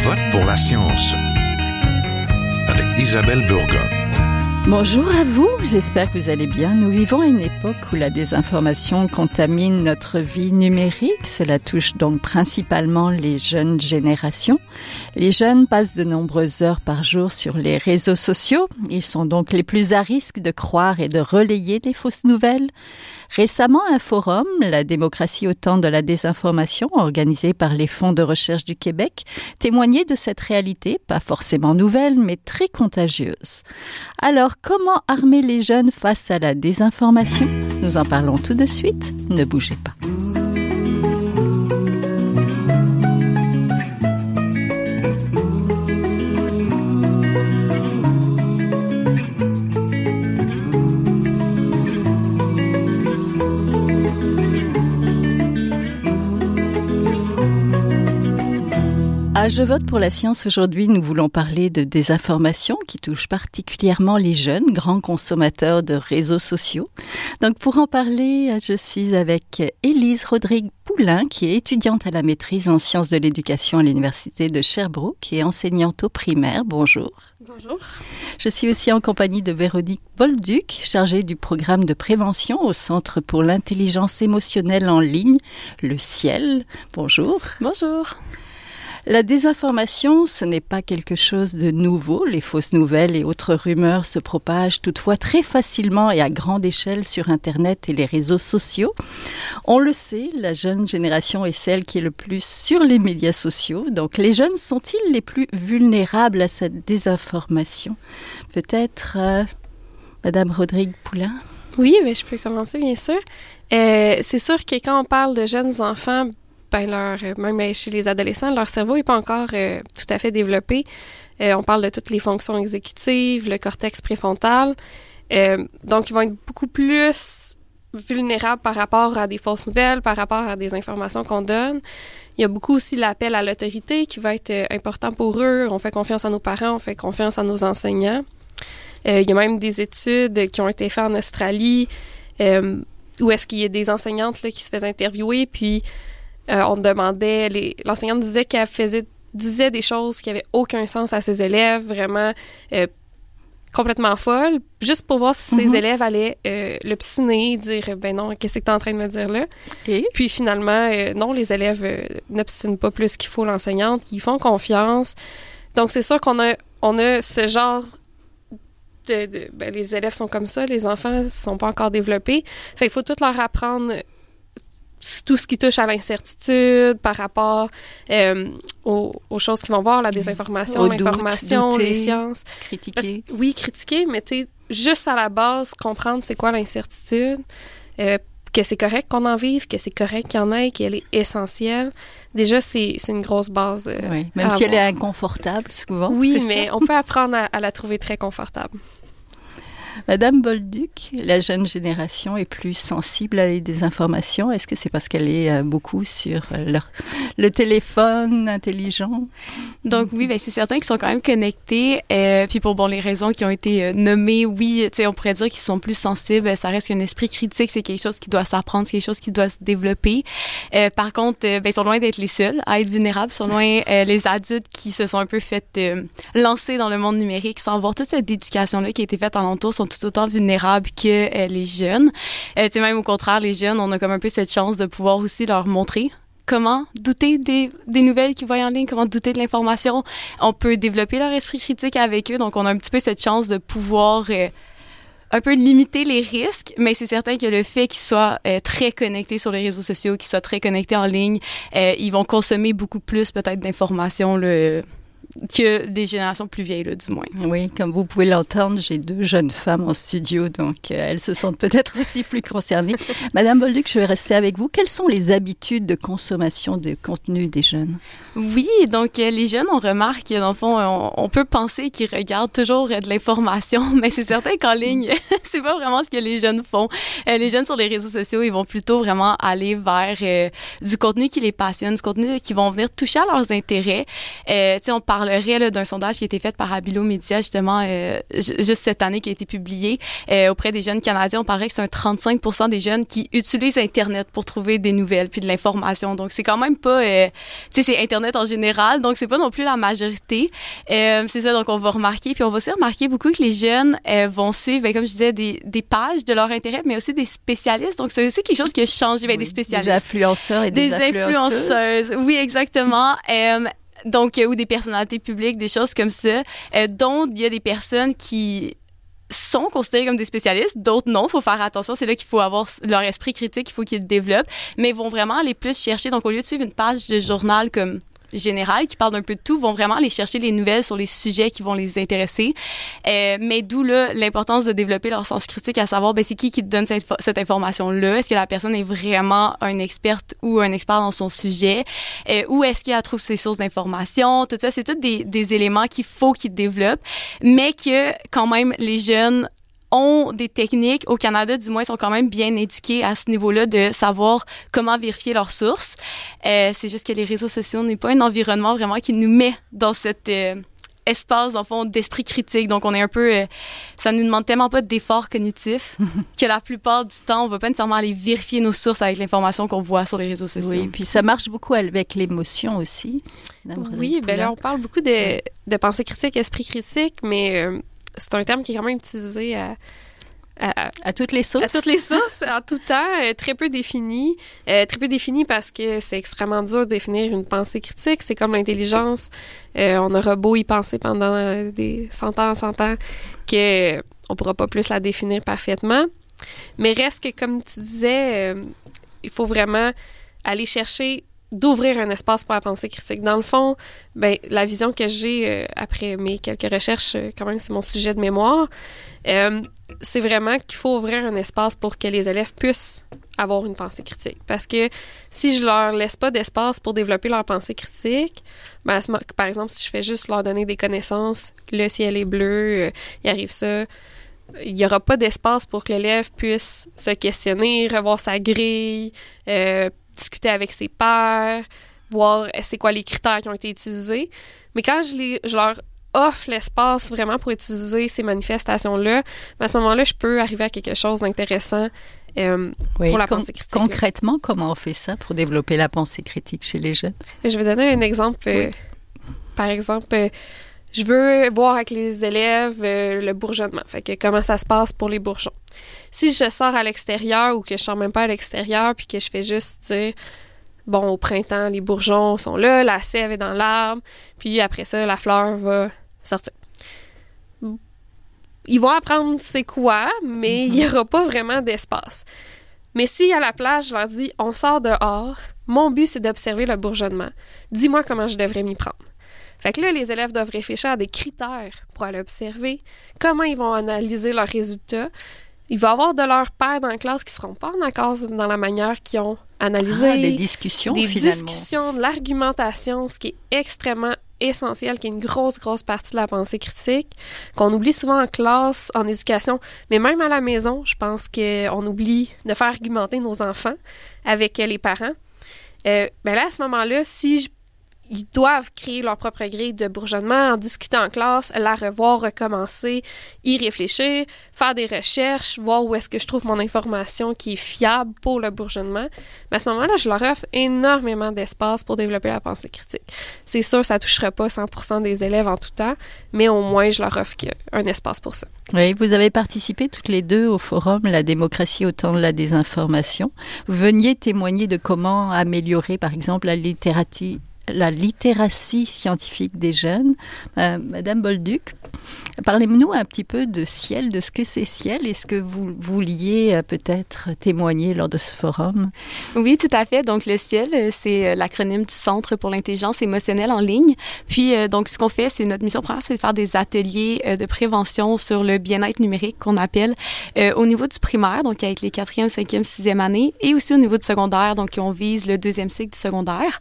vote pour la science avec Isabelle Burgon. Bonjour à vous, j'espère que vous allez bien. Nous vivons à une époque où la désinformation contamine notre vie numérique. Cela touche donc principalement les jeunes générations. Les jeunes passent de nombreuses heures par jour sur les réseaux sociaux. Ils sont donc les plus à risque de croire et de relayer les fausses nouvelles. Récemment, un forum, la démocratie au temps de la désinformation, organisé par les fonds de recherche du Québec, témoignait de cette réalité, pas forcément nouvelle, mais très contagieuse. Alors, comment armer les jeunes face à la désinformation Nous en parlons tout de suite. Ne bougez pas. À Je vote pour la science aujourd'hui, nous voulons parler de désinformation qui touche particulièrement les jeunes, grands consommateurs de réseaux sociaux. Donc pour en parler, je suis avec Élise Rodrigue Poulain, qui est étudiante à la maîtrise en sciences de l'éducation à l'Université de Sherbrooke et enseignante au primaire. Bonjour. Bonjour. Je suis aussi en compagnie de Véronique Bolduc, chargée du programme de prévention au Centre pour l'intelligence émotionnelle en ligne, le CIEL. Bonjour. Bonjour. La désinformation, ce n'est pas quelque chose de nouveau. Les fausses nouvelles et autres rumeurs se propagent toutefois très facilement et à grande échelle sur Internet et les réseaux sociaux. On le sait, la jeune génération est celle qui est le plus sur les médias sociaux. Donc les jeunes sont-ils les plus vulnérables à cette désinformation? Peut-être euh, Madame Rodrigue Poulain Oui, mais je peux commencer, bien sûr. Euh, c'est sûr que quand on parle de jeunes enfants, ben leur, même chez les adolescents, leur cerveau n'est pas encore euh, tout à fait développé. Euh, on parle de toutes les fonctions exécutives, le cortex préfrontal. Euh, donc, ils vont être beaucoup plus vulnérables par rapport à des fausses nouvelles, par rapport à des informations qu'on donne. Il y a beaucoup aussi l'appel à l'autorité qui va être important pour eux. On fait confiance à nos parents, on fait confiance à nos enseignants. il y a même des études qui ont été faites en Australie où est-ce qu'il y a des enseignantes là, qui se faisaient interviewer, puis euh, on demandait, l'enseignante disait qu'elle faisait disait des choses qui avaient aucun sens à ses élèves, vraiment euh, complètement folle, juste pour voir si ses mhm. élèves allaient euh, le l'obstiner, dire ben non, qu'est-ce que tu es en train de me dire là? Et? Puis finalement, non, les élèves n'obstinent pas plus qu'il faut l'enseignante, ils font confiance. Donc c'est sûr qu'on a on a ce genre de, ben, les élèves sont comme ça, les enfants sont pas encore développés. Fait qu'il faut tout leur apprendre tout ce qui touche à l'incertitude par rapport euh, aux, choses qu'ils vont voir, la désinformation, l'information, les sciences. Critiquer. oui, critiquer, mais tu sais, juste à la base, comprendre c'est quoi l'incertitude, euh, que c'est correct qu'on en vive, que c'est correct qu'il y en ait, qu'elle est essentielle. Déjà, c'est une grosse base. Euh, oui, même si elle est inconfortable souvent. Oui, mais on peut apprendre à la trouver très confortable. Madame Bolduc, la jeune génération est plus sensible à des informations. Est-ce que c'est parce qu'elle est euh, beaucoup sur euh, le téléphone intelligent? Donc oui, ben c'est certain qu'ils sont quand même connectés. Euh, puis pour bon les raisons qui ont été nommées, oui, on pourrait dire qu'ils sont plus sensibles. Ça reste qu'un esprit critique, c'est quelque chose qui doit s'apprendre, c'est quelque chose qui doit se développer. par contre, ben, ils sont loin d'être les seuls à être vulnérables. Ils sont loin les adultes qui se sont un peu fait lancer dans le monde numérique sans voir toute cette éducation-là qui a été faite en entour sont tout autant vulnérables que euh, les jeunes. Euh, même au contraire, les jeunes, on a comme un peu cette chance de pouvoir aussi leur montrer comment douter des, des nouvelles qu'ils voient en ligne, comment douter de l'information. On peut développer leur esprit critique avec eux, donc on a un petit peu cette chance de pouvoir euh, un peu limiter les risques, mais c'est certain que le fait qu'ils soient euh, très connectés sur les réseaux sociaux, qu'ils soient très connectés en ligne, ils vont consommer beaucoup plus peut-être d'informations que des générations plus vieilles, là, du moins. Oui, comme vous pouvez l'entendre, j'ai deux jeunes femmes en studio, donc euh, elles se sentent peut-être aussi plus concernées. Madame Bolduc, je vais rester avec vous. Quelles sont les habitudes de consommation de contenu des jeunes? Oui, donc euh, les jeunes, on remarque, dans le fond, on, on peut penser qu'ils regardent toujours euh, de l'information, mais c'est certain qu'en ligne, c'est pas vraiment ce que les jeunes font. les jeunes sur les réseaux sociaux, ils vont plutôt vraiment aller vers du contenu qui les passionne, du contenu qui vont venir toucher à leurs intérêts. tu sais, on parle parlerait d'un sondage qui a été fait par Abilo Media justement euh, juste cette année qui a été publié euh, auprès des jeunes Canadiens. On paraît que c'est un 35% des jeunes qui utilisent Internet pour trouver des nouvelles puis de l'information. Donc c'est quand même pas, euh, tu sais, c'est Internet en général, donc c'est pas non plus la majorité. c'est ça, donc on va remarquer puis on va aussi remarquer beaucoup que les jeunes vont suivre, ben, comme je disais, des, des pages de leur intérêt, mais aussi des spécialistes. Donc c'est aussi quelque chose qui a changé, ben, des spécialistes, des influenceurs et des, des influenceuses. Oui, exactement. Donc, ou des personnalités publiques, des choses comme ça, euh, dont il y a des personnes qui sont considérées comme des spécialistes, d'autres non. Faut faire attention. C'est là qu'il faut avoir leur esprit critique, il faut qu'ils développent, mais vont vraiment aller plus chercher. Donc, au lieu de suivre une page de journal comme général qui parlent d'un peu de tout vont vraiment aller chercher les nouvelles sur les sujets qui vont les intéresser. Euh, mais d'où l'importance de développer leur sens critique à savoir ben c'est qui qui te donne cette, cette information là. Est-ce que la personne est vraiment un experte ou un expert dans son sujet? Euh, Où est-ce qu'elle trouve ses sources d'information? Tout ça c'est tous des, des éléments qu'il faut qu'ils développent, mais que quand même les jeunes ont des techniques, au Canada du moins, sont quand même bien éduqués à ce niveau-là de savoir comment vérifier leurs sources. Euh, c'est juste que les réseaux sociaux n'est pas un environnement vraiment qui nous met dans cet euh, espace, en fond, d'esprit critique. Donc, on est un peu... Euh, ça nous demande tellement pas d'efforts cognitifs que la plupart du temps, on va pas nécessairement aller vérifier nos sources avec l'information qu'on voit sur les réseaux sociaux. Oui, puis ça marche beaucoup avec l'émotion aussi. Oui, ben là, on parle beaucoup de, de pensée critique, esprit critique, mais c'est un terme qui est quand même utilisé à, à, toutes les sources. À toutes les sources, en tout temps, euh, très peu défini. Euh, très peu défini parce que c'est extrêmement dur de définir une pensée critique. C'est comme l'intelligence. Euh, on aura beau y penser pendant des cent ans, cent ans, que on pourra pas plus la définir parfaitement. Mais reste que, comme tu disais, il faut vraiment aller chercher d'ouvrir un espace pour la pensée critique. Dans le fond, ben, la vision que j'ai euh, après mes quelques recherches, euh, quand même, c'est mon sujet de mémoire, euh, c'est vraiment qu'il faut ouvrir un espace pour que les élèves puissent avoir une pensée critique. Parce que si je leur laisse pas d'espace pour développer leur pensée critique, ben, par exemple, si je fais juste leur donner des connaissances, le ciel est bleu, il arrive ça, il n'y aura pas d'espace pour que l'élève puisse se questionner, revoir sa grille, discuter avec ses pairs, voir euh, c'est quoi les critères qui ont été utilisés. Mais quand je, les, je leur offre l'espace vraiment pour utiliser ces manifestations-là, ben, à ce moment-là, je peux arriver à quelque chose d'intéressant euh, pour la pensée critique. Concrètement, comment on fait ça pour développer la pensée critique chez les jeunes? Je vais donner un exemple. Euh, par exemple, je veux voir avec les élèves le bourgeonnement. Fait que comment ça se passe pour les bourgeons. Si je sors à l'extérieur ou que je sors même pas à l'extérieur puis que je fais juste bon au printemps les bourgeons sont là, la sève est dans l'arbre, puis après ça la fleur va sortir. Ils vont apprendre c'est quoi, mais il n'y aura pas vraiment d'espace. Mais si à la plage, je leur dis on sort dehors, mon but c'est d'observer le bourgeonnement. Dis-moi comment je devrais m'y prendre. Fait que là, les élèves doivent réfléchir à des critères pour aller observer, comment ils vont analyser leurs résultats, il va y avoir de leurs pères dans la classe qui seront pas en accord dans la manière qu'ils ont analysé. Ah, des discussions, des finalement. discussions, de l'argumentation, ce qui est extrêmement essentiel, qui est une grosse, grosse partie de la pensée critique, qu'on oublie souvent en classe, en éducation, mais même à la maison, je pense qu'on oublie de faire argumenter nos enfants avec les parents. Euh, ben là, à ce moment-là, si je ils doivent créer leur propre grille de bourgeonnement, en discuter en classe, la revoir, recommencer, y réfléchir, faire des recherches, voir où est-ce que je trouve mon information qui est fiable pour le bourgeonnement. Mais à ce moment-là, je leur offre énormément d'espace pour développer la pensée critique. C'est sûr, ça touchera pas 100% des élèves en tout temps, mais au moins, je leur offre un espace pour ça. Oui, vous avez participé toutes les deux au forum La démocratie au temps de la désinformation. Vous veniez témoigner de comment améliorer, par exemple, la littératie la littératie scientifique des jeunes. Euh, Madame Bolduc, parlez-nous un petit peu de Ciel, de ce que c'est Ciel et ce que vous vouliez euh, peut-être témoigner lors de ce forum? Oui, tout à fait. Donc, le Ciel, euh, c'est l'acronyme du Centre pour l'intelligence émotionnelle en ligne. Puis, donc, ce qu'on fait, c'est notre mission première, c'est de faire des ateliers de prévention sur le bien-être numérique qu'on appelle au niveau du primaire, donc avec les quatrième, cinquième, sixième années, et aussi au niveau du secondaire, donc on vise le deuxième cycle du secondaire.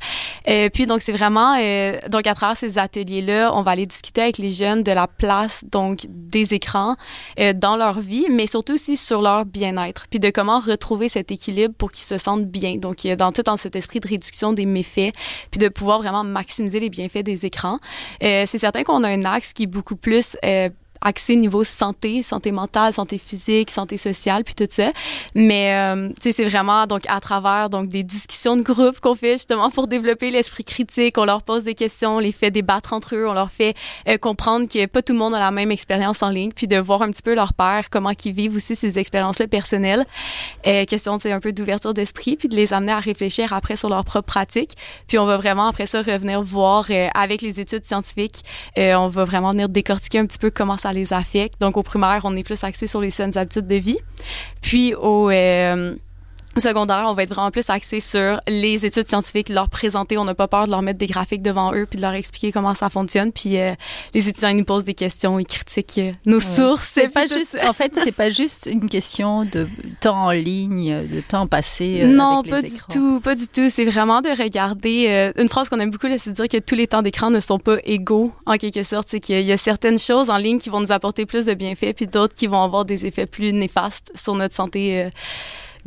puis, donc, donc c'est vraiment euh, donc à travers ces ateliers là, on va aller discuter avec les jeunes de la place donc des écrans euh, dans leur vie, mais surtout aussi sur leur bien-être, puis de comment retrouver cet équilibre pour qu'ils se sentent bien. Donc dans tout dans cet esprit de réduction des méfaits, puis de pouvoir vraiment maximiser les bienfaits des écrans. Euh, c'est certain qu'on a un axe qui est beaucoup plus euh, axé niveau santé, santé mentale, santé physique, santé sociale, puis tout ça. Mais euh, tu sais, c'est vraiment donc à travers donc des discussions de groupe qu'on fait justement pour développer l'esprit critique. On leur pose des questions, on les fait débattre entre eux, on leur fait euh, comprendre que pas tout le monde a la même expérience en ligne, puis de voir un petit peu leur père comment ils vivent aussi ces expériences-là personnelles. Euh, question, c'est un peu d'ouverture d'esprit, puis de les amener à réfléchir après sur leur propre pratique. Puis on va vraiment après ça revenir voir euh, avec les études scientifiques, euh, on va vraiment venir décortiquer un petit peu comment ça les affecte. Donc, au primaire, on est plus axé sur les saines habitudes de vie. Puis, au, euh, secondaire, on va être vraiment plus axé sur les études scientifiques, leur présenter. On n'a pas peur de leur mettre des graphiques devant eux puis de leur expliquer comment ça fonctionne. Puis euh, les étudiants ils nous posent des questions, ils critiquent euh, nos sources. C'est pas juste, en fait, c'est pas juste une question de temps en ligne, de temps passé. Euh, non, avec pas les du écrans. tout, pas du tout. C'est vraiment de regarder. euh, une phrase qu'on aime beaucoup, là, c'est de dire que tous les temps d'écran ne sont pas égaux en quelque sorte. C'est qu'il y a certaines choses en ligne qui vont nous apporter plus de bienfaits, puis d'autres qui vont avoir des effets plus néfastes sur notre santé.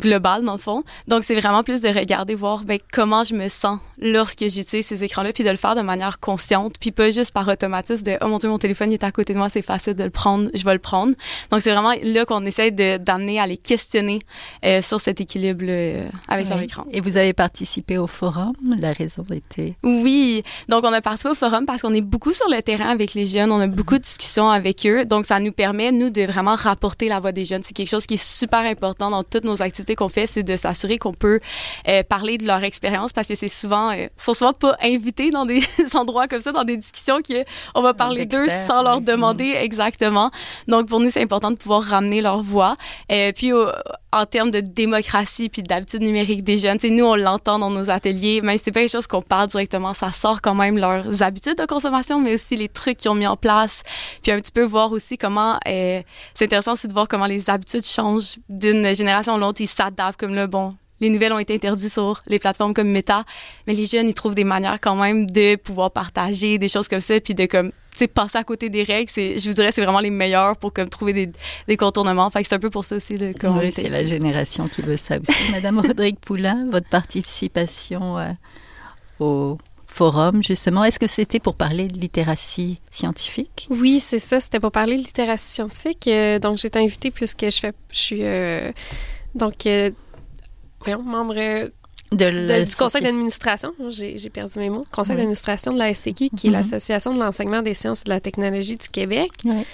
Globale dans le fond. Donc c'est vraiment plus de regarder voir ben, comment je me sens lorsque j'utilise ces écrans-là puis de le faire de manière consciente puis pas juste par automatisme de oh mon dieu mon téléphone il est à côté de moi c'est facile de le prendre je vais le prendre. Donc c'est vraiment là qu'on essaie de d'amener à les questionner euh, sur cet équilibre euh, avec leur Oui. écran. Et vous avez participé au forum? La raison était? Oui, donc on a participé au forum parce qu'on est beaucoup sur le terrain avec les jeunes, on a beaucoup de discussions avec eux, donc ça nous permet nous de vraiment rapporter la voix des jeunes. C'est quelque chose qui est super important dans toutes nos activités qu'on fait, c'est de s'assurer qu'on peut euh, parler de leur expérience parce que c'est souvent, euh, sont souvent pas invités dans des endroits comme ça, dans des discussions que on va parler d'eux sans leur demander exactement. Donc pour nous c'est important de pouvoir ramener leur voix. Euh, puis au- en termes de démocratie puis d'habitude numérique des jeunes, tu sais, nous on l'entend dans nos ateliers, si c'est pas quelque chose qu'on parle directement, ça sort quand même leurs habitudes de consommation, mais aussi les trucs qu'ils ont mis en place, puis un petit peu voir aussi comment euh, c'est intéressant aussi de voir comment les habitudes changent d'une génération à l'autre, ils s'adaptent comme le bon. Les nouvelles ont été interdites sur les plateformes comme Meta, mais les jeunes, ils trouvent des manières quand même de pouvoir partager des choses comme ça, puis de comme, sais, passer à côté des règles. C'est, je vous dirais, c'est vraiment les meilleurs pour comme trouver des, des contournements. Fait que c'est un peu pour ça aussi le Oui, c'est la génération qui veut ça aussi. Madame Rodrigue Poulain, votre participation euh, au forum, justement, est-ce que c'était pour parler de littératie scientifique? Oui, c'est ça. C'était pour parler de littératie scientifique. Euh, donc, j'ai été invitée puisque je fais, je suis euh, donc euh, voyons, membre euh, De de- la du conseil d'administration. J'ai perdu mes mots. Conseil Oui. d'administration de la STQ, qui est Mhm. l'association de l'enseignement des sciences et de la technologie du Québec. Oui.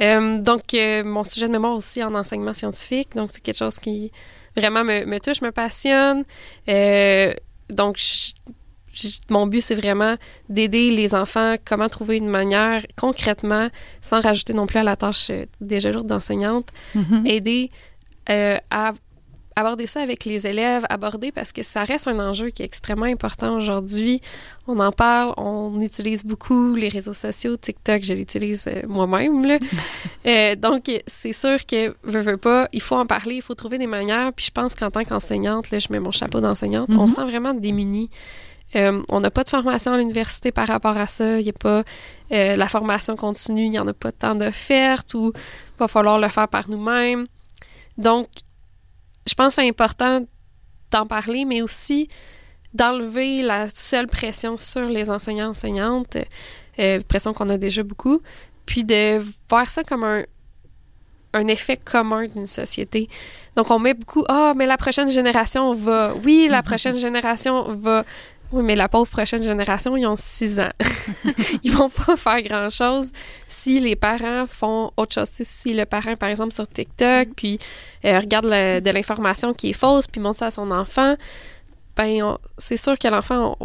Euh, donc, euh, mon sujet de mémoire aussi en enseignement scientifique. Donc, c'est quelque chose qui vraiment me, me touche, me passionne. Euh, donc, je- je- mon but, c'est vraiment d'aider les enfants comment trouver une manière concrètement, sans rajouter non plus à la tâche déjà lourde d'enseignante, Mhm. aider à aborder ça avec les élèves, aborder parce que ça reste un enjeu qui est extrêmement important aujourd'hui. On en parle, on utilise beaucoup les réseaux sociaux, TikTok, je l'utilise euh, moi-même. Euh, donc, c'est sûr que, veux, veux pas, il faut en parler, il faut trouver des manières. Puis je pense qu'en tant qu'enseignante, là, je mets mon chapeau d'enseignante, on Mhm. se sent vraiment démunis. Euh, on n'a pas de formation à l'université par rapport à ça. Il n'y a pas euh, la formation continue, il n'y en a pas tant d'offertes ou va falloir le faire par nous-mêmes. Donc, je pense que c'est important d'en parler, mais aussi d'enlever la seule pression sur les enseignants-enseignantes, euh, pression qu'on a déjà beaucoup, puis de voir ça comme un, un effet commun d'une société. Donc, on met beaucoup, ah, mais la prochaine génération va, oui, la prochaine génération va, oui, mais la pauvre prochaine génération, ils ont six ans. ils vont pas faire grand-chose si les parents font autre chose. Si le parent, par exemple, sur TikTok, puis euh, regarde le- de l'information qui est fausse, puis montre ça à son enfant, ben, c'est sûr que l'enfant,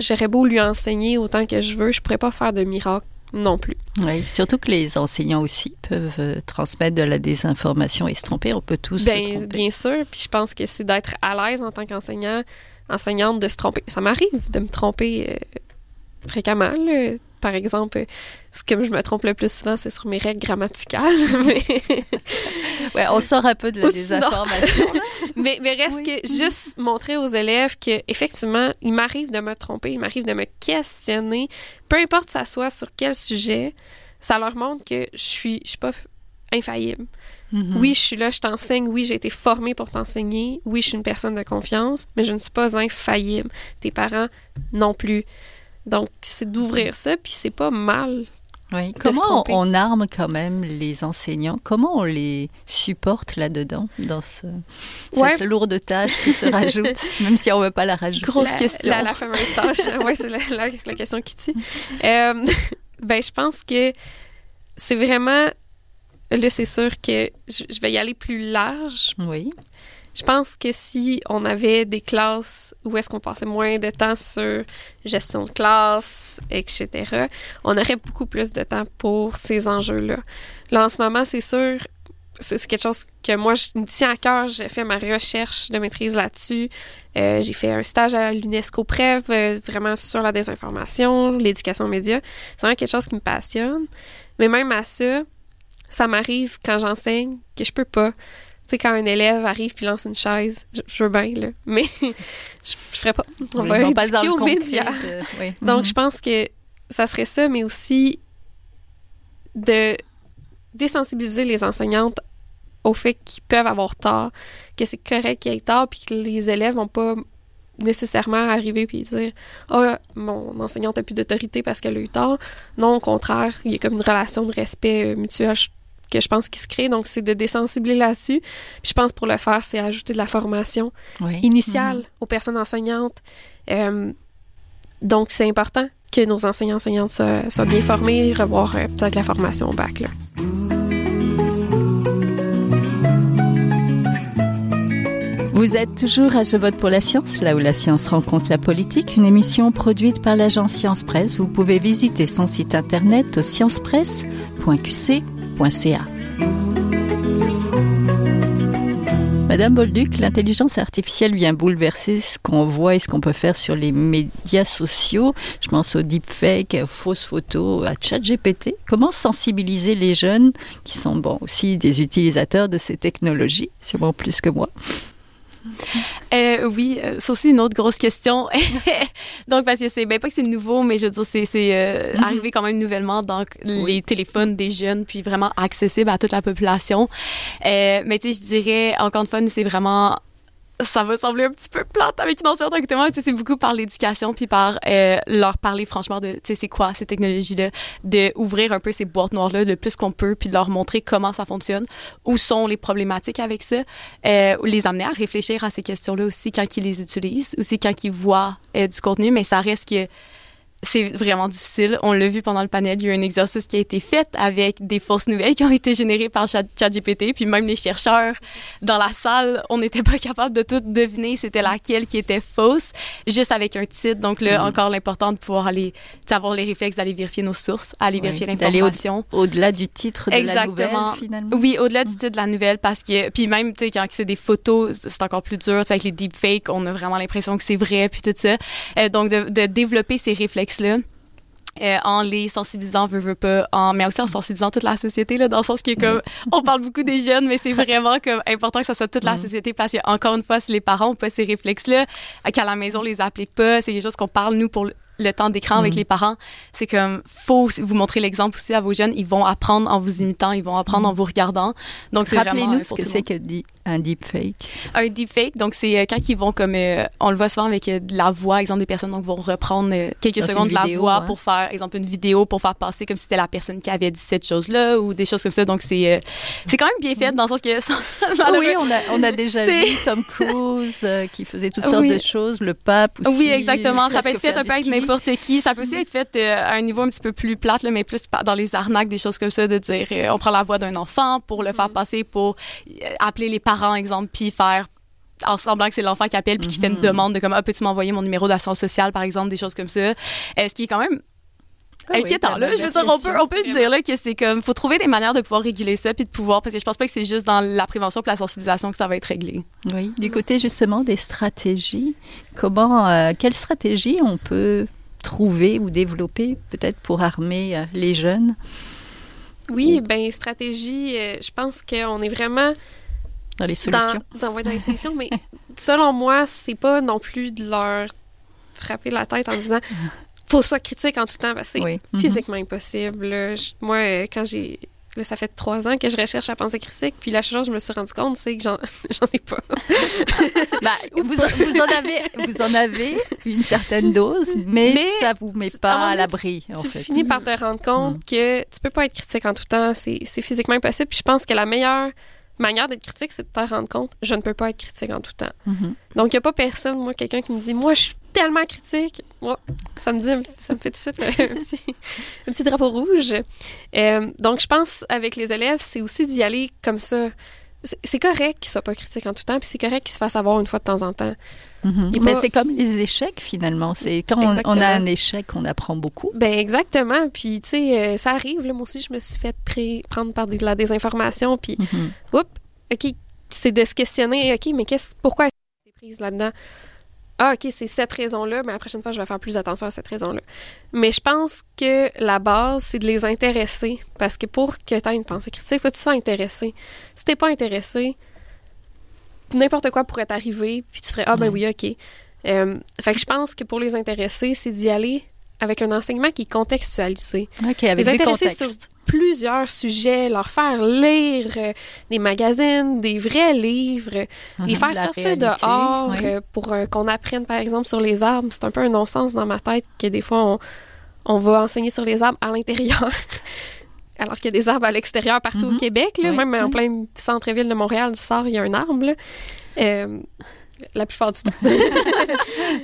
j'aurais beau lui enseigner autant que je veux, je pourrais pas faire de miracle non plus. Oui, surtout que les enseignants aussi peuvent euh, transmettre de la désinformation et se tromper. On peut tous se Ben, tromper. bien sûr, puis je pense que c'est d'être à l'aise en tant qu'enseignant, enseignante de se tromper. Ça m'arrive de me tromper euh, fréquemment, là. Par exemple, ce que je me trompe le plus souvent, c'est sur mes règles grammaticales. mais... ouais, on sort un peu de la désinformation. mais, mais reste que juste montrer aux élèves que effectivement, il m'arrive de me tromper, il m'arrive de me questionner, peu importe ça soit sur quel sujet, ça leur montre que je suis, je suis pas infaillible. Mm-hmm. Oui, je suis là, je t'enseigne. Oui, j'ai été formée pour t'enseigner. Oui, je suis une personne de confiance, mais je ne suis pas infaillible. Tes parents non plus. Donc, c'est d'ouvrir ça, puis c'est pas mal. Oui. Comment on, arme quand même les enseignants? Comment on les supporte là-dedans, dans ce, cette lourde tâche qui se rajoute, même si on ne veut pas la rajouter? Grosse question. La, la fameuse tâche. oui, c'est la, la, question qui tue. Euh, ben, je pense que c'est vraiment Là, c'est sûr que je vais y aller plus large. Oui. Je pense que si on avait des classes où est-ce qu'on passait moins de temps sur gestion de classe, etc., on aurait beaucoup plus de temps pour ces enjeux-là. Là, en ce moment, c'est sûr, c'est quelque chose que moi, je me tiens à cœur. J'ai fait ma recherche de maîtrise là-dessus. Euh, j'ai fait un stage à l'UNESCO Prève, euh, vraiment sur la désinformation, l'éducation média. C'est vraiment quelque chose qui me passionne. Mais même à ça, ça m'arrive quand j'enseigne que je peux pas. Tu sais, quand un élève arrive puis lance une chaise, je, veux bien, là. Mais je, je ferais pas. On va éduquer aux médias. Donc, mhm. je pense que ça serait ça, mais aussi de désensibiliser les enseignantes au fait qu'ils peuvent avoir tort, que c'est correct qu'ils aient tort, puis que les élèves vont pas nécessairement arriver puis dire ah mon enseignante a plus d'autorité parce qu'elle a eu tort non au contraire il y a comme une relation de respect euh, mutuel que je pense qui se crée. Donc, c'est de désensibiliser là-dessus. Puis je pense pour le faire, c'est ajouter de la formation initiale mm-hmm. aux personnes enseignantes. Euh, donc, c'est important que nos enseignants enseignantes soient, bien formés, revoir euh, peut-être la formation au bac. Là. Vous êtes toujours à Je vote pour la science, là où la science rencontre la politique, une émission produite par l'agence Science Presse. Vous pouvez visiter son site internet au Madame Bolduc, l'intelligence artificielle vient bouleverser ce qu'on voit et ce qu'on peut faire sur les médias sociaux. Je pense aux deepfakes, aux fausses photos, à ChatGPT. Comment sensibiliser les jeunes qui sont aussi des utilisateurs de ces technologies, sûrement plus que moi euh, oui, euh, c'est aussi une autre grosse question. donc, parce que c'est, ben pas que c'est nouveau, mais je veux dire, c'est, c'est euh, mm-hmm. arrivé quand même nouvellement dans les téléphones des jeunes, puis vraiment accessible à toute la population. Euh, mais tu sais, je dirais, encore une fois, c'est vraiment ça va sembler un petit peu plate avec une exactement, tu sais, c'est beaucoup par l'éducation puis par euh, leur parler franchement de, tu sais, c'est quoi ces technologies-là, de ouvrir un peu ces boîtes noires-là le plus qu'on peut puis de leur montrer comment ça fonctionne, où sont les problématiques avec ça, euh, les amener à réfléchir à ces questions-là aussi quand ils les utilisent, aussi quand ils voient euh, du contenu, mais ça reste que c'est vraiment difficile. On l'a vu pendant le panel, il y a eu un exercice qui a été fait avec des fausses nouvelles qui ont été générées par ChatGPT, puis même les chercheurs dans la salle, on n'était pas capable de tout deviner c'était laquelle qui était fausse, juste avec un titre. Donc là, mm. encore l'important de pouvoir aller, avoir les réflexes d'aller vérifier nos sources, aller vérifier l'information. Au-delà du titre de Exactement. la nouvelle, finalement. Oui, au-delà du titre de la nouvelle, parce que, puis même, tu sais, quand c'est des photos, c'est encore plus dur. Avec les deepfakes, on a vraiment l'impression que c'est vrai, puis tout ça. Euh, donc, de, de développer ces réflexes là euh, en les sensibilisant, veut, veut pas, en, mais aussi en sensibilisant toute la société, là, dans le sens qui est comme, on parle beaucoup des jeunes, mais c'est vraiment comme important que ça soit toute la mm. société parce que, encore une fois, si les parents ont pas ces réflexes-là, qu'à la maison, on les applique pas, c'est des choses qu'on parle, nous, pour le temps d'écran avec mm. les parents, c'est comme faut vous montrer l'exemple aussi à vos jeunes. Ils vont apprendre en vous imitant, ils vont apprendre mm. en vous regardant. Donc c'est vraiment nous ce que c'est que dit un deepfake? Un deepfake, donc c'est euh, quand ils vont comme euh, on le voit souvent avec euh, de la voix, exemple des personnes donc vont reprendre quelques secondes de la voix pour faire exemple une vidéo pour faire passer comme si c'était la personne qui avait dit cette chose là ou des choses comme ça. Donc c'est c'est quand même bien fait dans le sens que oui on a on a déjà vu Tom Cruise qui faisait toutes sortes de choses, le pape aussi. Oui exactement, ça peut être fait un peu avec n'importe qui. Ça peut aussi être fait à un niveau un petit peu plus plate là, mais plus dans les arnaques des choses comme ça de dire on prend la voix d'un enfant pour le faire mm. passer pour appeler les parents parents, exemple, puis faire en semblant que c'est l'enfant qui appelle puis qui fait une mhm. demande de comme ah, peux-tu m'envoyer mon numéro d'assurance sociale par exemple des choses comme ça euh, ce qui est quand même ah inquiétant là. je veux dire on peut on peut le dire là que c'est comme faut trouver des manières de pouvoir réguler ça puis de pouvoir parce que je pense pas que c'est juste dans la prévention et la sensibilisation que ça va être réglé. Oui. Du côté justement des stratégies comment euh, quelles stratégies on peut trouvé ou développé peut-être pour armer euh, les jeunes? Oui, ben stratégie, euh, je pense qu'on est vraiment dans les solutions. Dans, dans, dans les solutions, mais selon moi, c'est pas non plus de leur frapper la tête en disant faut ça critique en tout temps c'est Oui. Mhm. physiquement impossible. Je- moi, euh, quand j'ai Là, ça fait trois ans que je recherche la pensée critique, puis la chose que je me suis rendu compte, c'est que j'en ai pas. Bah, vous, vous en avez, vous en avez une certaine dose, mais, Mais ça vous met tu- pas à l'abri. en tu fait. finis par te rendre compte Mm. que tu peux pas être critique en tout temps. C'est c'est physiquement impossible. Puis je pense que la meilleure manière d'être critique, c'est de te rendre compte je ne peux pas être critique en tout temps. Mhm. Donc, il n'y a pas personne, moi, quelqu'un qui me dit Moi, je suis tellement critique. Moi, ça me dit, ça me fait tout de suite euh, un petit, un petit drapeau rouge. Euh, donc, je pense, avec les élèves, c'est aussi d'y aller comme ça. C'est correct qu'ils soient pas critiques en tout temps, puis c'est correct qu'ils se fassent avoir une fois de temps en temps. Mhm. Mais c'est comme les échecs finalement. C'est quand on, a un échec, on apprend beaucoup. Ben exactement. Puis, tu sais, euh, ça arrive. Là, moi aussi, je me suis fait prendre par de la désinformation. Puis, Mhm. Oups, OK, c'est de se questionner, OK, mais qu'est-ce, pourquoi j'ai été prise là-dedans? Ah, OK, c'est cette raison-là, mais la prochaine fois, je vais faire plus attention à cette raison-là. Mais je pense que la base, c'est de les intéresser. Parce que pour que tu aies une pensée critique, il faut que tu sois intéressé. Si t'es pas intéressé, n'importe quoi pourrait t'arriver, puis tu ferais, ah, ben oui, OK. Euh, fait que je pense que pour les intéresser, c'est d'y aller avec un enseignement qui est contextualisé Ok, avec les des contextes. sur plusieurs sujets, leur faire lire euh, des magazines, des vrais livres, les faire sortir réalité, dehors oui. euh, pour euh, qu'on apprenne, par exemple, sur les arbres. C'est un peu un non-sens dans ma tête que des fois, on, on va enseigner sur les arbres à l'intérieur. Alors qu'il y a des arbres à l'extérieur partout au Mhm. Québec, là, Oui, même en plein centre-ville de Montréal, du Sort, il y a un arbre. là. La plupart du temps.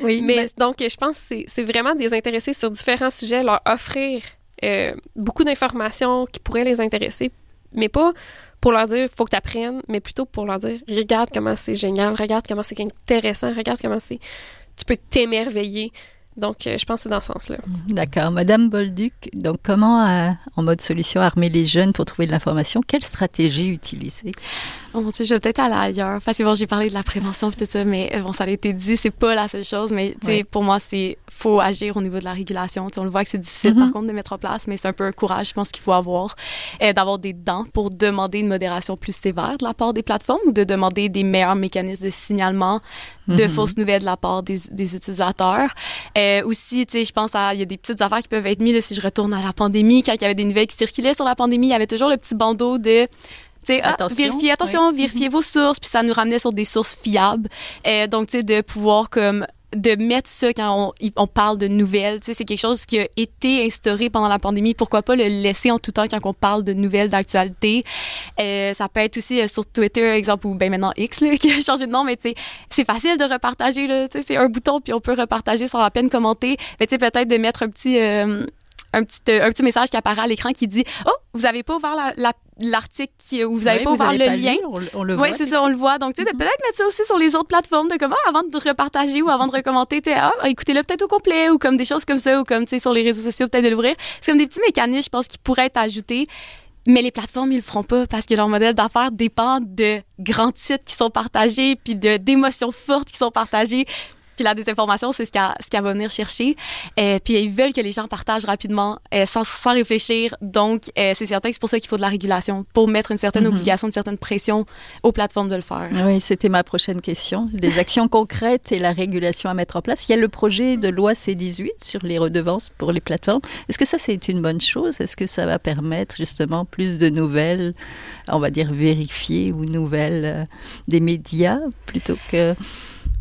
Oui, Mais mais- donc, je pense que c'est- c'est vraiment des intéressés sur différents sujets, leur offrir euh, beaucoup d'informations qui pourraient les intéresser, mais pas pour leur dire faut que tu apprennes, mais plutôt pour leur dire regarde comment c'est génial, regarde comment c'est intéressant, regarde comment c'est. Tu peux t'émerveiller. Donc, euh, je pense que c'est dans ce sens-là. D'accord. Madame Bolduc, donc comment, euh, en mode solution, armer les jeunes pour trouver de l'information? Quelle stratégie utiliser? Oh mon dieu, je vais peut-être aller ailleurs. Parce que bon, j'ai parlé de la prévention tout ça, mais euh, bon, ça a été dit, c'est pas la seule chose, mais tu sais, Ouais. pour moi, c'est faut agir au niveau de la régulation. Tu sais, on le voit que c'est difficile Mhm. par contre de mettre en place, mais c'est un peu un courage, je pense qu'il faut avoir, euh, d'avoir des dents pour demander une modération plus sévère de la part des plateformes ou de demander des meilleurs mécanismes de signalement de Mhm. fausses nouvelles de la part des, des utilisateurs. Euh, aussi, tu sais, je pense à, il y a des petites affaires qui peuvent être mises, là, si je retourne à la pandémie, quand il y avait des nouvelles qui circulaient sur la pandémie, il y avait toujours le petit bandeau de tu sais, ah, Attention, vérifiez, attention, oui. vérifiez vos sources, puis ça nous ramenait sur des sources fiables. Euh, donc, tu sais, de pouvoir comme de mettre ça quand on, on parle de nouvelles, c'est quelque chose qui a été instauré pendant la pandémie. Pourquoi pas le laisser en tout temps quand on parle de nouvelles d'actualité? Euh, ça peut être aussi euh, sur Twitter, exemple, ou ben maintenant X, là, qui a changé de nom, mais c'est facile de repartager, c'est un bouton, puis on peut repartager sans à peine commenter. Mais peut-être de mettre un petit... euh, un petit, euh, un petit message qui apparaît à l'écran qui dit Oh, vous avez pas ouvert la- la- l'article ou vous avez Oui, pas ouvert le pas lien. lu, on, le- on le Oui, voit. c'est ça, on le voit. Donc, tu sais, de peut-être mettre ça aussi sur les autres plateformes, de comment, avant de repartager ou avant de recommenter, tu sais, ah, écoutez-le peut-être au complet ou comme des choses comme ça ou comme, tu sais, sur les réseaux sociaux, peut-être de l'ouvrir. C'est comme des petits mécanismes, je pense, qui pourraient être ajoutés. Mais les plateformes, ils le feront pas parce que leur modèle d'affaires dépend de grands titres qui sont partagés puis de d'émotions fortes qui sont partagées. Puis la désinformation, c'est ce qu'elle ce qu'elle va venir chercher. Euh, puis ils veulent que les gens partagent rapidement, euh, sans, sans réfléchir. Donc, euh, c'est certain que c'est pour ça qu'il faut de la régulation, pour mettre une certaine Mhm. obligation, une certaine pression aux plateformes de le faire. Oui, c'était ma prochaine question. Les actions concrètes et la régulation à mettre en place. Il y a le projet de loi C18 sur les redevances pour les plateformes. Est-ce que ça, c'est une bonne chose? Est-ce que ça va permettre justement plus de nouvelles, on va dire vérifiées ou nouvelles euh, des médias plutôt que...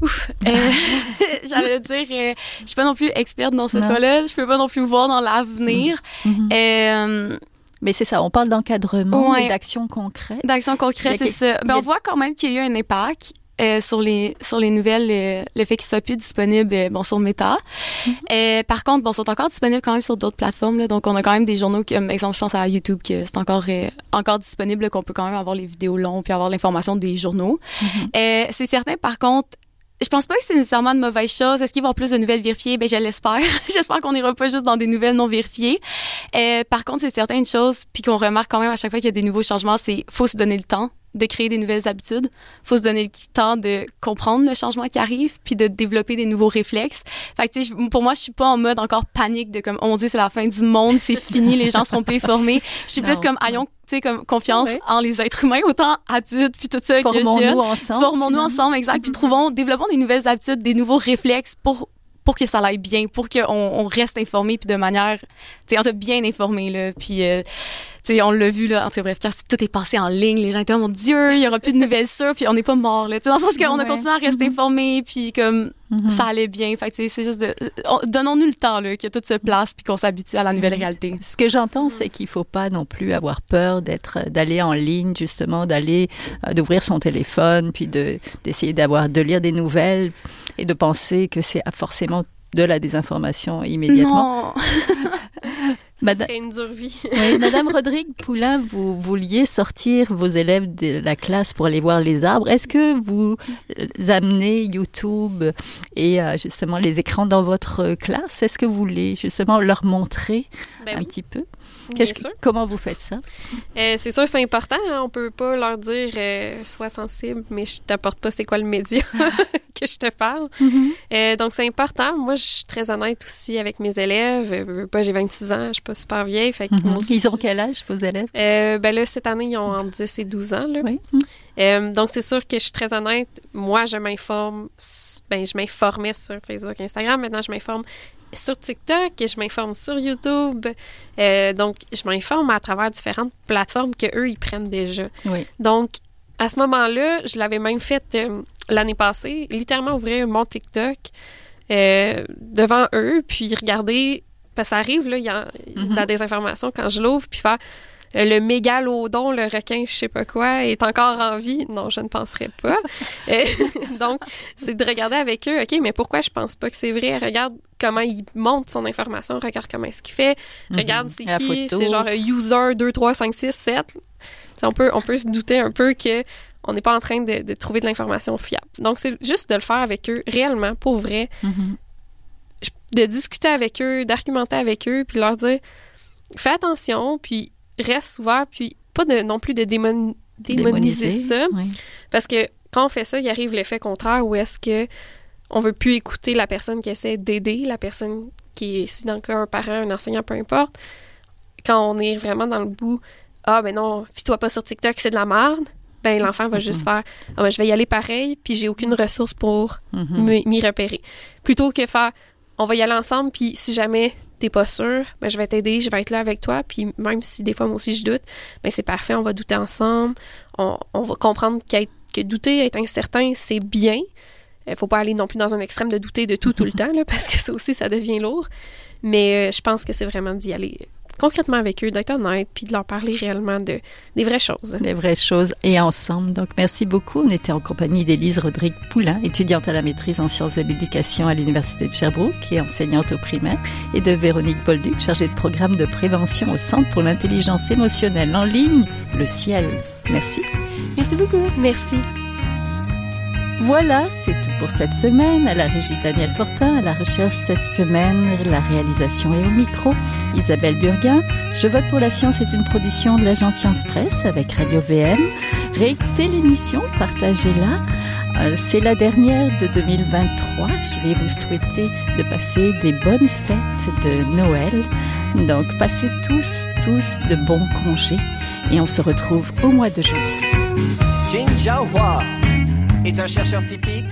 Ouf. Euh, J'allais dire, euh, je suis pas non plus experte dans cette voie-là. Je peux pas non plus voir dans l'avenir. Mhm. Euh, Mais c'est ça, on parle d'encadrement Ouais. et concrètes, Il y a c'est ça. Ben, a- on voit quand même qu'il y a eu un impact. euh, sur les sur les nouvelles euh, le fait qu'ils soient plus disponibles euh, bon sur Meta Mm-hmm. Euh, par contre bon sont encore disponibles quand même sur d'autres plateformes là, donc on a quand même des journaux comme exemple je pense à YouTube que c'est encore encore disponible qu'on peut quand même avoir les vidéos longues puis avoir l'information des journaux Mm-hmm. C'est certain par contre je pense pas que c'est nécessairement de mauvaise chose. Est-ce qu'il va y avoir plus de nouvelles vérifiées? Ben, je l'espère. J'espère qu'on n'ira pas juste dans des nouvelles non vérifiées. Euh, par contre, c'est certain une chose, puis qu'on remarque quand même à chaque fois qu'il y a des nouveaux changements, c'est faut se donner le temps de créer des nouvelles habitudes. Faut se donner le temps de comprendre le changement qui arrive, puis de développer des nouveaux réflexes. Fait que, tu sais, pour moi, je suis pas en mode encore panique de comme, oh mon Dieu, c'est la fin du monde, c'est fini, les gens seront plus formés. Je suis plus comme, ayons, tu sais, comme confiance en les êtres humains, autant adultes, puis tout ça Formons-nous ensemble. Formons-nous ensemble, exact. Puis trouvons, développons des nouvelles habitudes, des nouveaux réflexes pour pour que ça aille bien, pour qu'on on reste informé puis de manière, tu sais, on bien informé là, puis euh, tu sais, on l'a vu là, en bref, quand tout est passé en ligne, les gens étaient oh mon Dieu, il y aura plus de nouvelles sûres, puis on n'est pas mort là, tu sais, dans le sens qu'on a continué à rester mm-hmm. informé, puis comme mm-hmm. ça allait bien, fait c'est juste de, donnons-nous le temps là, que tout se place puis qu'on s'habitue à la nouvelle mm-hmm. réalité. Ce que j'entends, c'est qu'il faut pas non plus avoir peur d'être, d'aller en ligne justement, d'aller, euh, d'ouvrir son téléphone, puis de d'essayer d'avoir, de lire des nouvelles et de penser que c'est forcément de la désinformation immédiatement. Non. Ça serait une dure vie. oui, Madame Rodrigue Poulain, vous vouliez sortir vos élèves de la classe pour aller voir les arbres. Est-ce que vous amenez YouTube et euh, justement les écrans dans votre classe? Est-ce que vous voulez justement leur montrer ben un petit peu? Comment vous faites ça? Euh, c'est sûr, c'est important. Hein. On peut pas leur dire euh, sois sensible, mais je t'apporte pas c'est quoi le média que je te parle. Mm-hmm. euh, donc, c'est important. Moi, je suis très honnête aussi avec mes élèves. pas, j'ai 26 ans, je suis pas super vieille. Fait mm-hmm. Ils ont quel âge, vos élèves? Euh, ben là, cette année, ils ont entre 10 et 12 ans. Là. Oui. Euh, donc, c'est sûr que je suis très honnête. Moi, je m'informe, ben, je m'informais sur Facebook, Instagram. Maintenant, je m'informe sur TikTok et je m'informe sur YouTube. Euh, donc, je m'informe à travers différentes plateformes que eux ils prennent déjà. Donc, à ce moment-là, je l'avais même fait euh, l'année passée, littéralement ouvrir mon TikTok euh, devant eux, puis regarder, parce que ça arrive, là, il y a, mm-hmm. des informations quand je l'ouvre, puis faire le mégalodon, le requin, je sais pas quoi, est encore en vie. Non, je ne penserais pas. Euh, donc, c'est de regarder avec eux, OK, mais pourquoi je pense pas que c'est vrai? Regarde comment il monte son information, regarde comment est-ce qu'il fait, mhm. regarde c'est qui, c'est genre user 2, 3, 5, 6, 7. on peut, on peut se douter un peu que on n'est pas en train de, trouver de l'information fiable. Donc, c'est juste de le faire avec eux, réellement, pour vrai. Mhm. De discuter avec eux, d'argumenter avec eux, puis leur dire fais attention, puis reste ouvert, puis pas de, non plus de démoniser, ça. Parce que quand on fait ça, il arrive l'effet contraire où est-ce que on veut plus écouter la personne qui essaie d'aider, la personne qui est, si dans le cas un parent, un enseignant, peu importe. Quand on est vraiment dans le bout, ah ben non, fie-toi pas sur TikTok, c'est de la merde. Ben l'enfant va juste faire, ah ben je vais y aller pareil, puis j'ai aucune ressource pour mm-hmm. m'y repérer. Plutôt que faire, on va y aller ensemble, puis si jamais t'es pas sûr, ben, je vais t'aider, je vais être là avec toi. Puis même si des fois, moi aussi, je doute, ben, c'est parfait, on va douter ensemble. On, va comprendre que douter, être incertain, c'est bien. Il faut pas aller non plus dans un extrême de douter de tout tout le temps, là, parce que ça aussi, ça devient lourd. Mais euh, je pense que c'est vraiment d'y aller concrètement avec eux, d'être honnête, puis de leur parler réellement de, des vraies choses. Des vraies choses et ensemble. Donc, merci beaucoup. On était en compagnie d'Élise Rodrigue Poulain, étudiante à la maîtrise en sciences de l'éducation à l'Université de Sherbrooke et enseignante au primaire, et de Véronique Bolduc, chargée de programme de prévention au Centre pour l'intelligence émotionnelle en ligne, le ciel. Merci. Merci beaucoup. Merci. Voilà, c'est tout pour cette semaine. À la régie Daniel Fortin, à la recherche cette semaine, la réalisation est au micro. Isabelle Burguin. Je vote pour la science est une production de l'agence Science Presse avec Radio VM. Réécoutez l'émission, partagez-la. Euh, c'est la dernière de 2023. Je vais vous souhaiter de passer des bonnes fêtes de Noël. Donc, passez tous, tous de bons congés et on se retrouve au mois de janvier est un chercheur typique